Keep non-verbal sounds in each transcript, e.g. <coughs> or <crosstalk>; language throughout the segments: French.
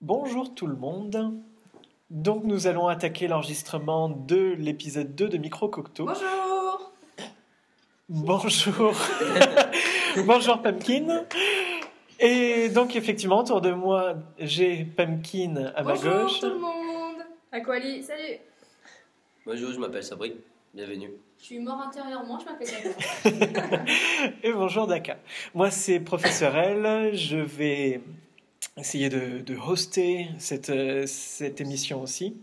Bonjour tout le monde. Donc nous allons attaquer l'enregistrement de l'épisode 2 de Micro Cocteau. Bonjour Bonjour. <laughs> Bonjour Pumpkin. Et donc effectivement, autour de moi, j'ai Pumpkin à ma Bonjour gauche. tout le monde Aquali, salut Bonjour, je m'appelle Sabri. Bienvenue. Je suis mort intérieurement, je m'appelle Daka. <laughs> Et bonjour Daka. Moi c'est Professeur L. Je vais essayer de, de hoster cette, cette émission aussi.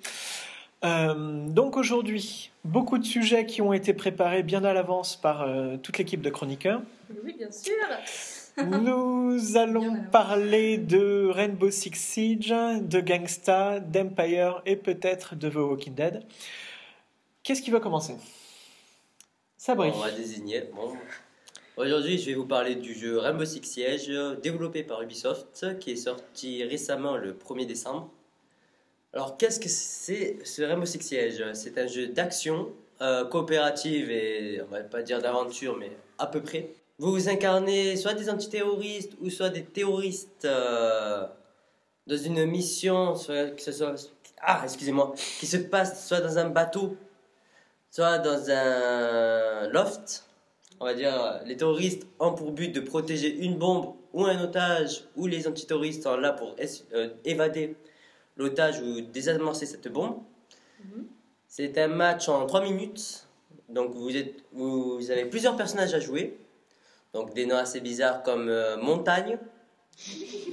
Euh, donc aujourd'hui, beaucoup de sujets qui ont été préparés bien à l'avance par euh, toute l'équipe de chroniqueurs. Oui, bien sûr <laughs> Nous allons parler de Rainbow Six Siege, de Gangsta, d'Empire et peut-être de The Walking Dead. Qu'est-ce qui va commencer? Sabri. On va désigner. Aujourd'hui, je vais vous parler du jeu Rainbow Six Siege, développé par Ubisoft, qui est sorti récemment le 1er décembre. Alors, qu'est-ce que c'est ce Rainbow Six Siege? C'est un jeu d'action, euh, coopérative et, on va pas dire d'aventure, mais à peu près. Vous vous incarnez soit des antiterroristes ou soit des terroristes euh, dans une mission, que ce soit. Ah, excusez-moi, qui se passe soit dans un bateau, soit dans un loft. On va dire, les terroristes ont pour but de protéger une bombe ou un otage, ou les antiterroristes sont là pour euh, évader l'otage ou désamorcer cette bombe. Mhm. C'est un match en 3 minutes. Donc vous, êtes, vous avez plusieurs personnages à jouer. Donc des noms assez bizarres comme euh, Montagne.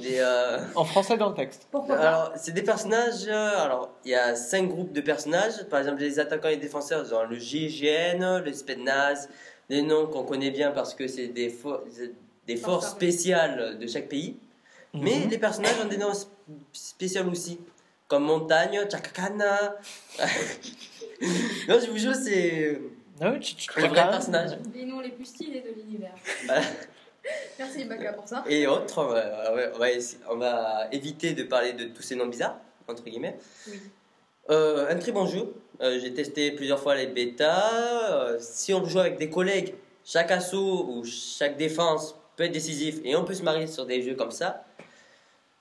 Des, euh, En français dans le texte. Pourquoi alors, c'est des personnages. euh, alors, il y a cinq groupes de personnages. Par exemple, les attaquants et défenseurs, genre le GIGN, le Spednaz, des noms qu'on connaît bien parce que c'est des, fo- des forces spéciales de chaque pays. Mais Mhm. les personnages ont des noms sp- spéciaux aussi, comme Montagne, Chakakana. <laughs> non, je vous jure, c'est tu- un vrai personnage. Les noms les plus stylés de l'univers. <laughs> Merci Baka pour ça. Et autres, on va, on va- on va essa- on va éviter de parler de tous ces noms bizarres, entre guillemets. Oui. Euh, un très bon jeu. Euh, J'ai testé plusieurs fois les bêtas. Euh, si on joue avec des collègues, chaque assaut ou chaque défense peut être décisif et on peut se marier sur des jeux comme ça.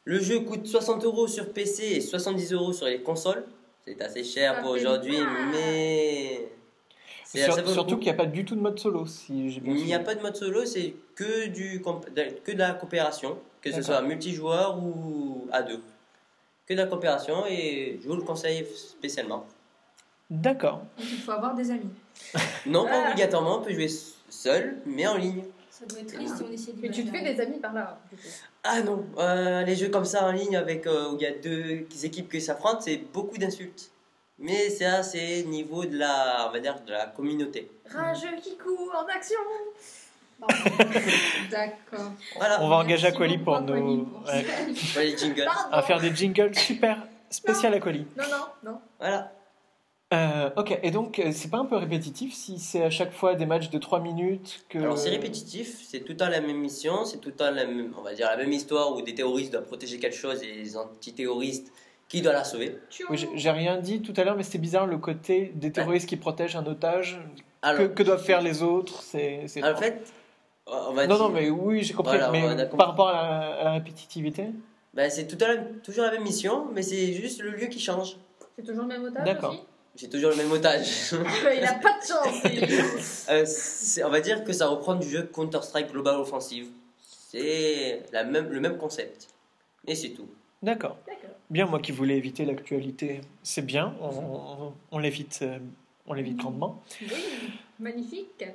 Le jeu coûte 60 euros sur PC et 70 euros sur les consoles. C'est assez cher Ça pour aujourd'hui, mais. Sur- surtout qu'il n'y a pas du tout de mode solo, si j'ai bien Il n'y a pas de mode solo, c'est que, du, comp- de- que de la coopération, que ce D'accord. soit multijoueur ou à deux. Que de la coopération et je vous le conseille spécialement. D'accord. Donc il faut avoir des amis. <laughs> Non, pas Ah. obligatoirement, on peut jouer seul, mais en ligne. Ça doit être triste si on essaie de Mais tu te fais des amis par là. Ah non, euh, les jeux comme ça en ligne avec euh, où il y a deux équipes qui s'affrontent, c'est beaucoup d'insultes. Mais ça, c'est niveau de la, on va dire, de la communauté. Rageux qui court en action <laughs> D'accord. Voilà, On va engager Aquali pour nous. <laughs> pour ouais, les jingles. Pardon à faire des jingles super spécial Aquali. Non, non, non. Voilà. Euh, ok, et donc euh, c'est pas un peu répétitif si c'est à chaque fois des matchs de 3 minutes que... Alors c'est répétitif, c'est tout le temps la même mission, c'est tout le temps la même, on va dire la même histoire où des terroristes doivent protéger quelque chose et les antiterroristes qui doivent la sauver. Oui, j'ai- rien dit tout à l'heure, mais c'était bizarre le côté des terroristes qui protègent un otage. Que, Alors, que doivent faire les autres C'est. en fait, on va non, dire, non, mais oui, j'ai compris. Voilà, mais compris. par rapport à la, à la répétitivité? Ben, c'est tout la- toujours la même mission, mais c'est juste le lieu qui change. C'est toujours le même otage D'accord. C'est toujours le même otage. Il a pas de chance. <laughs> Euh, on va dire que ça reprend du jeu Counter-Strike Global Offensive. C'est la même, le même concept. Et c'est tout. D'accord. Bien, moi qui voulais éviter l'actualité, c'est bien, on, on, on l'évite euh, on l'évite grandement. Oui, magnifique.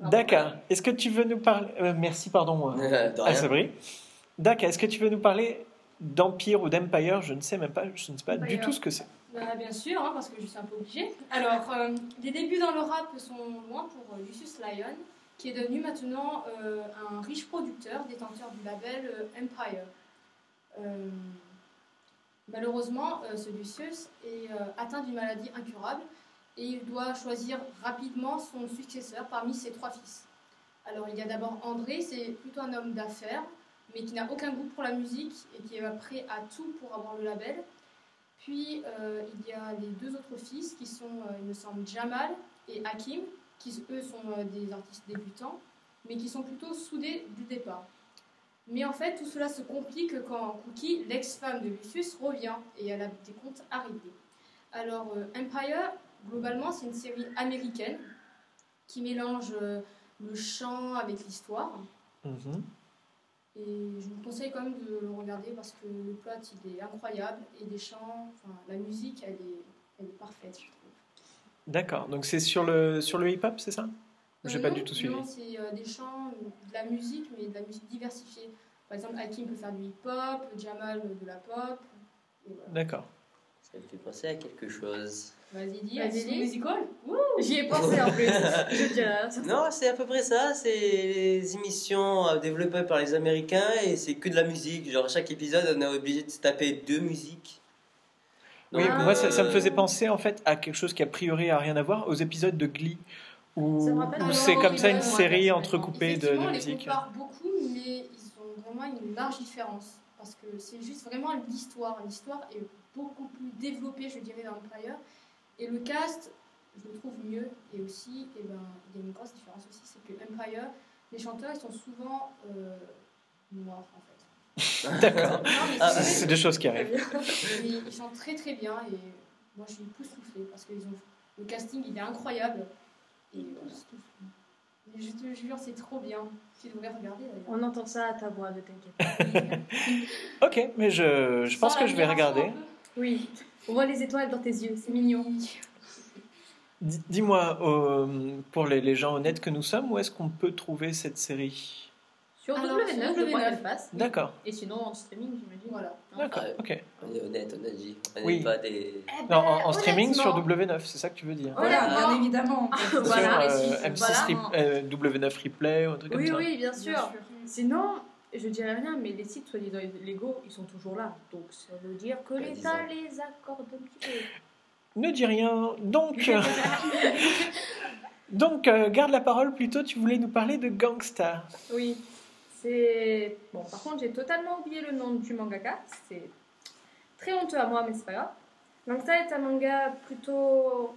D'accord. Est-ce que tu veux nous parler. euh, merci, pardon, euh. <laughs> Sabri. D'accord. Est-ce que tu veux nous parler d'Empire ou d'Empire? Je ne sais même pas, je ne sais pas du tout ce que c'est. Bah, bien sûr, hein, parce que je suis un peu obligée. Alors, euh, les débuts dans le rap sont loin pour euh, Lucius Lyon, qui est devenu maintenant euh, un riche producteur, détenteur du label euh, Empire. Malheureusement, euh, ce Lucius est euh, atteint d'une maladie incurable et il doit choisir rapidement son successeur parmi ses trois fils. Alors, il y a d'abord André, c'est plutôt un homme d'affaires, mais qui n'a aucun goût pour la musique et qui est prêt à tout pour avoir le label. Puis euh, il y a les deux autres fils qui sont, il me semble, Jamal et Hakim, qui eux sont des artistes débutants. mais qui sont plutôt soudés du départ. Mais en fait, tout cela se complique quand Cookie, l'ex-femme de Lucius, revient et elle a des comptes à régler. Alors, euh, Empire, globalement, c'est une série américaine qui mélange euh, le chant avec l'histoire. Mhm. Et je vous conseille quand même de le regarder parce que le plot il est incroyable et les chants, enfin la musique elle est, elle est parfaite je trouve. D'accord. Donc c'est sur le, sur le hip-hop, c'est ça? J'ai Euh, pas du tout suivi. Non, c'est euh, des chants, de la musique, mais de la musique diversifiée. Par exemple, Hakim peut faire du hip-hop, Jamal de la pop. Voilà. D'accord. Ça me fait penser à quelque chose. Vas-y, dis, Vas-y, musical. J'y ai pensé en plus. <laughs> Je dirais. ça- Non, c'est à peu près ça. C'est les émissions euh, développées par les Américains et c'est que de la musique. Genre, à chaque épisode, on est obligé de se taper deux musiques. Oui, moi ça, ça me euh, faisait penser en fait à quelque chose qui a priori a rien à voir, aux épisodes de Glee, un c'est comme ça une série ouais, entrecoupée de, de on musique. compare beaucoup, mais ils ont vraiment une large différence. Parce que c'est juste vraiment l'histoire. L'histoire est beaucoup plus développée, je dirais, dans Empire. Et le cast, je le trouve mieux. Et aussi, eh ben, il y a une grosse différence aussi, c'est que Empire, les chanteurs, ils sont souvent euh, noirs, en fait. <laughs> D'accord. Ah, c'est des choses qui arrivent. <laughs> ils, ils chantent très très bien. Et moi, je suis époustouflée parce que ils ont, le casting, il est incroyable. Et je te jure, c'est trop bien. Tu devrais regarder d'ailleurs. On entend ça à ta voix, ne t'inquiète pas. <laughs> Ok, mais je, je pense que je vais regarder. Oui. On voit les étoiles dans tes yeux, c'est mignon. Dis- Dis-moi, euh, pour les, les gens honnêtes que nous sommes, où est-ce qu'on peut trouver cette série? Sur Alors, W9, sur je crois W9. qu'elle passe. D'accord, Et sinon en streaming, j'imagine. Voilà. d'accord, ok. On est honnête, on a dit. On Oui. pas des. Eh Non, en, en streaming sur W9, c'est ça que tu veux dire Voilà, bien évidemment. <laughs> Voilà, Sur les euh, sites, M6 voilà. Rep- euh, W9 Replay ou un truc Oui, comme ça oui, bien sûr. Bien sûr. Sinon, je dirais rien, mais les sites soi-disant légaux, ils sont toujours là. Donc ça veut dire que l'État les accorde un petit peu. Ne dis rien. Donc, <laughs> euh, <laughs> donc euh, garde la parole plutôt. Tu voulais nous parler de Gangsta. Oui, c'est. Bon, par contre, j'ai totalement oublié le nom du mangaka. C'est très honteux à moi, mais c'est pas grave. Donc, ça est un manga plutôt.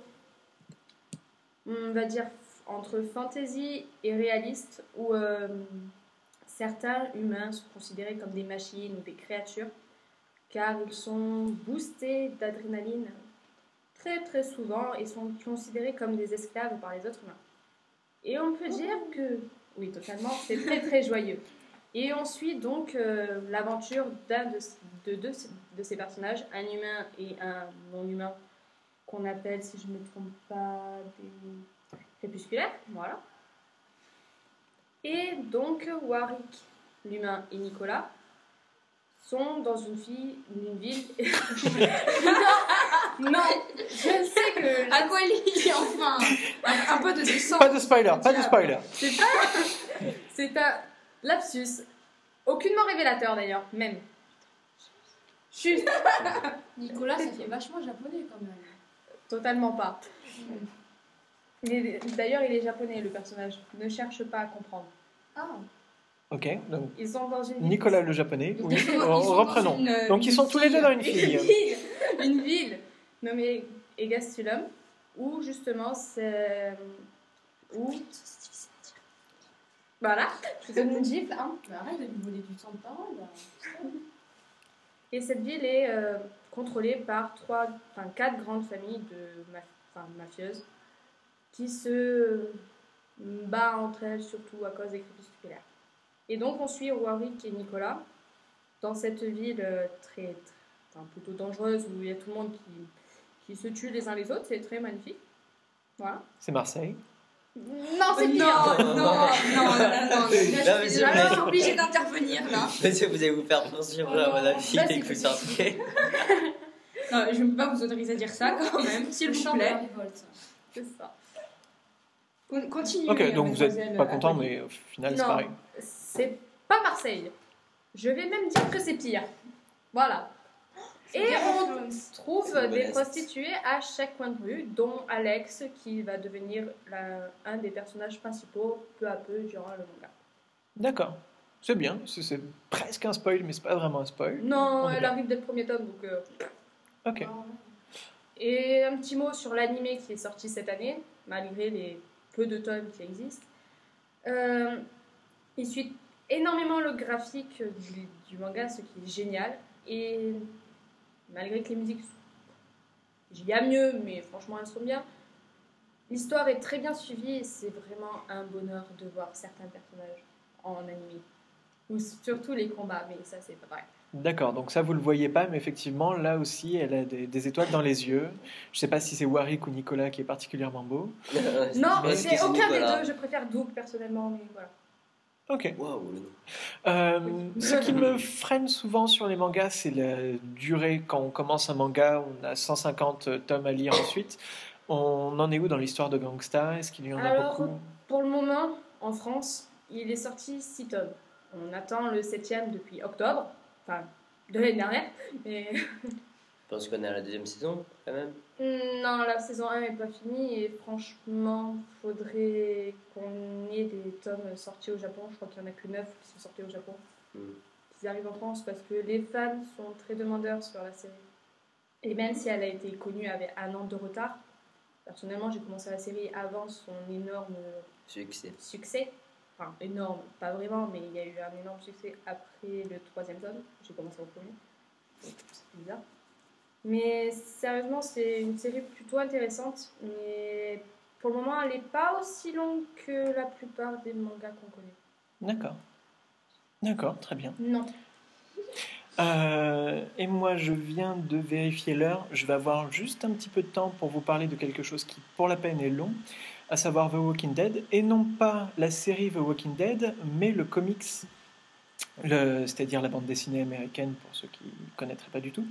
On va dire entre fantasy et réaliste, où euh, certains humains sont considérés comme des machines ou des créatures, car ils sont boostés d'adrénaline très très souvent et sont considérés comme des esclaves par les autres humains. Et on peut dire que oui, totalement. C'est très très joyeux. Et on suit donc euh, l'aventure d'un de, de deux de ces personnages, un humain et un non-humain, qu'on appelle, si je ne me trompe pas, des crépusculaires. Voilà. Et donc Warwick, l'humain, et Nicolas sont dans une, fille, ville. <laughs> non, non, je sais que. Aquali, enfin? Pas de spoiler, pas de spoiler. C'est pas. <laughs> C'est un lapsus. Aucunement révélateur d'ailleurs, même. Juste, <laughs> Nicolas, ça fait vachement japonais quand même. totalement pas. Est- D'ailleurs, il est japonais le personnage. Ne cherche pas à comprendre. Ah, Ok, donc Ils sont dans une. Nicolas le japonais. Oui, sont- dans reprenons. une, euh, Donc ils une sont tous les deux dans une Une fille. ville, une ville nommée Egastulum, où justement c'est. Où. Voilà, je vous donne une gifle, hein. arrête de lui voler du temps de parole. là. Et cette ville est euh, contrôlée par trois, enfin quatre grandes familles de enfin, mafieuses qui se battent entre elles surtout à cause des crépusculaires. Et donc on suit Warwick et Nicolas dans cette ville euh, très, très- enfin, plutôt dangereuse où il y a tout le monde qui, qui se tue les uns les autres. C'est très magnifique. Voilà. C'est Marseille. Non, c'est Non, pire. non, non, non, non, je suis obligée d'intervenir là. <laughs> Monsieur, vous allez vous faire poursuivre Oh à non. mon dès c'est que vous. <laughs> Non, je ne peux pas vous autoriser à dire ça quand même, <laughs> s'il Le vous plaît. C'est ça. Con- Continuez. Ok, donc vous n'êtes pas content, Aquali. mais au final c'est Non. pareil. C'est pas Marseille. Je vais même dire que c'est pire. Voilà. Et on trouve des prostituées à chaque coin de rue, dont Alex, qui va devenir la- un des personnages principaux peu à peu durant le manga. D'accord. C'est bien. C'est presque un spoil, mais c'est pas vraiment un spoil. Non, elle bien. arrive dès le premier tome, donc... euh, Ok. Ah, Et un petit mot sur l'animé qui est sorti cette année, malgré les peu de tomes qui existent. Euh, Il suit énormément le graphique du, du manga, ce qui est génial. Et malgré que les musiques, il y a mieux, mais franchement elles sont bien. L'histoire est très bien suivie et c'est vraiment un bonheur de voir certains personnages en anime. Ou surtout les combats, mais ça c'est pas pareil. D'accord, donc ça vous le voyez pas, mais effectivement là aussi elle a des, des étoiles dans les yeux. Je sais pas si c'est Warwick ou Nicolas qui est particulièrement beau. <laughs> Non, c'est c'est aucun Nicolas des deux, je préfère Doug personnellement, mais voilà. Ok. Waouh, le nom. Euh, ce qui me freine souvent sur les mangas, c'est la durée. Quand on commence un manga, on a 150 tomes à lire <coughs> ensuite. On en est où dans l'histoire de Gangsta? Est-ce qu'il y en a Alors, beaucoup? Pour le moment, en France, il est sorti 6 tomes. On attend le 7 depuis octobre, enfin de l'année dernière. Mais Je pense qu'on est à la deuxième saison, quand même. Non, la saison 1 n'est pas finie et franchement, faudrait qu'on ait des tomes sortis au Japon. Je crois qu'il n'y en a que 9 qui sont sortis au Japon. Qu'ils arrivent en France parce que les fans sont très demandeurs sur la série. Et même si elle a été connue avec un an de retard, personnellement, j'ai commencé la série avant son énorme Succès. succès. Enfin, énorme, pas vraiment, mais il y a eu un énorme succès après le troisième tome. J'ai commencé au premier. C'est bizarre. Mais sérieusement, c'est une série plutôt intéressante. Mais pour le moment, elle n'est pas aussi longue que la plupart des mangas qu'on connaît. D'accord. D'accord, très bien. Non. Euh, et moi, je viens de vérifier l'heure. Je vais avoir juste un petit peu de temps pour vous parler de quelque chose qui, pour la peine, est long, à savoir The Walking Dead. Et non pas la série The Walking Dead, mais le comics, c'est-à-dire la bande dessinée américaine, pour ceux qui ne connaîtraient pas du tout,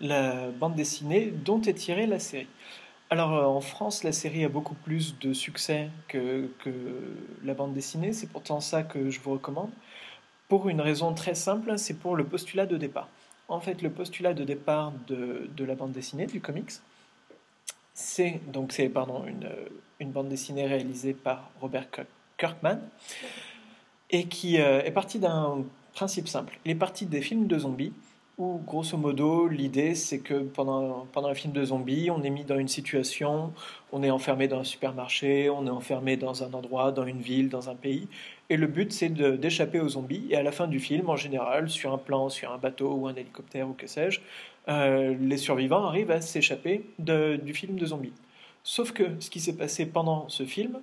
la bande dessinée dont est tirée la série. Alors, euh, en France, la série a beaucoup plus de succès que, que la bande dessinée. C'est pourtant ça que je vous recommande. Pour une raison très simple, c'est pour le postulat de départ. En fait, le postulat de départ de, de la bande dessinée, du comics, c'est donc c'est pardon une, une bande dessinée réalisée par Robert Kirk- Kirkman et qui euh, est partie d'un principe simple. Il est parti des films de zombies où, grosso modo, l'idée c'est que pendant, pendant un film de zombies, on est mis dans une situation, on est enfermé dans un supermarché, on est enfermé dans un endroit, dans une ville, dans un pays, et le but, c'est d'échapper aux zombies. Et à la fin du film, en général, sur un plan, sur un bateau ou un hélicoptère ou que sais-je, euh, les survivants arrivent à s'échapper du film de zombies. Sauf que ce qui s'est passé pendant ce film,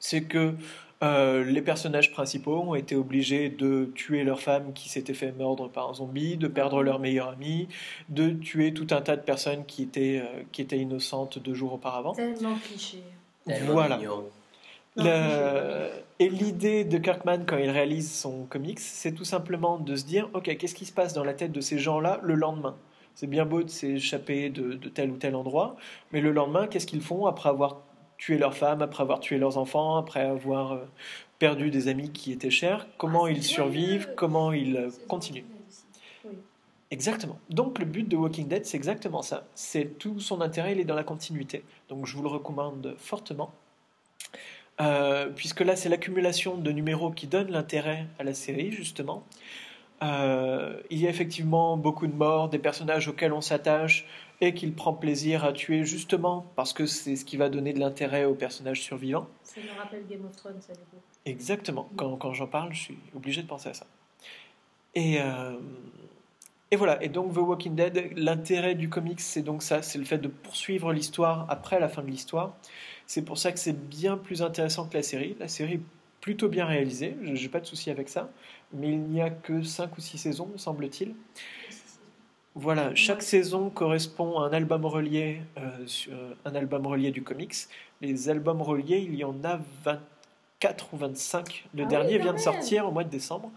c'est que euh, les personnages principaux ont été obligés de tuer leur femme qui s'était fait mordre par un zombie, de perdre leur meilleur ami, de tuer tout un tas de personnes qui étaient, euh, qui étaient innocentes deux jours auparavant. Tellement cliché. Voilà. Le- Et l'idée de Kirkman quand il réalise son comics, c'est tout simplement de se dire, ok, qu'est-ce qui se passe dans la tête de ces gens-là le lendemain? C'est bien beau de s'échapper de, de tel ou tel endroit, mais le lendemain, qu'est-ce qu'ils font après avoir tué leur femme, après avoir tué leurs enfants, après avoir euh, perdu des amis qui étaient chers Comment Ah, ils survivent joyeux. Comment ils euh, continuent. Exactement. Donc le but de Walking Dead, c'est exactement ça. C'est tout son intérêt, il est dans la continuité. Donc je vous le recommande fortement. Euh, puisque là, c'est l'accumulation de numéros qui donne l'intérêt à la série, justement. Euh, il y a effectivement beaucoup de morts, des personnages auxquels on s'attache et qu'il prend plaisir à tuer, justement parce que c'est ce qui va donner de l'intérêt aux personnages survivants. Ça me rappelle Game of Thrones, ça, du coup. Exactement. Quand, quand j'en parle, je suis obligé de penser à ça. Et, euh, et voilà. Et donc, The Walking Dead, l'intérêt du comics, c'est donc ça c'est le fait de poursuivre l'histoire après la fin de l'histoire. C'est pour ça que c'est bien plus intéressant que la série. La série est plutôt bien réalisée, je n'ai pas de souci avec ça. Mais il n'y a que 5 ou 6 saisons, me semble-t-il. Voilà, chaque saison correspond à un album relié, euh, sur- un album relié du comics. Les albums reliés, il y en a 24 ou 25. Le Ah dernier vient de sortir au mois de décembre.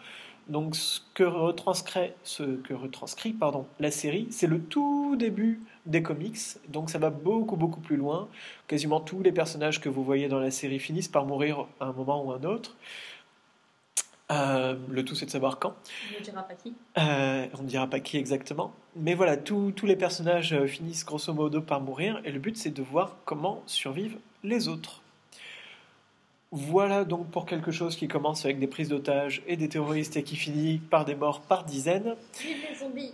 Donc, ce que retranscrit, ce que retranscrit pardon, la série, c'est le tout début des comics. Donc, ça va beaucoup, beaucoup plus loin. Quasiment tous les personnages que vous voyez dans la série finissent par mourir à un moment ou un autre. Euh, le tout, c'est de savoir quand. On ne dira pas qui. Euh, on ne dira pas qui exactement. Mais voilà, tous tous les personnages euh, finissent grosso modo par mourir. Et le but, c'est de voir comment survivent les autres. Voilà donc pour quelque chose qui commence avec des prises d'otages et des terroristes et qui finit par des morts par dizaines. Vive les zombies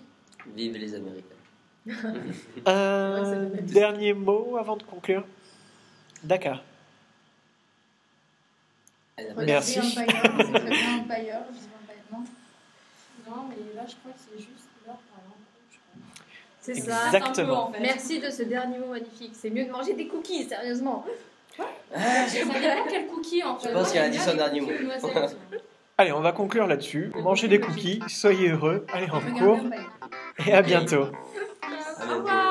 Vive les Américains. <laughs> Un dernier mot avant de conclure. Dakar. Merci. Empire, <laughs> Empire, je non Non, mais là, je crois que c'est juste l'heure par je. C'est ça. Exactement. Un peu, en fait. Merci de ce dernier mot magnifique. C'est mieux de manger des cookies, sérieusement. Ah, Ça dépend quel cookie en fait. Je pense qu'elle a dit son dernier mot. <laughs> Allez, on va conclure là-dessus. Mangez des cookies, soyez heureux. Allez, en cours et à bientôt. à Au bientôt. revoir.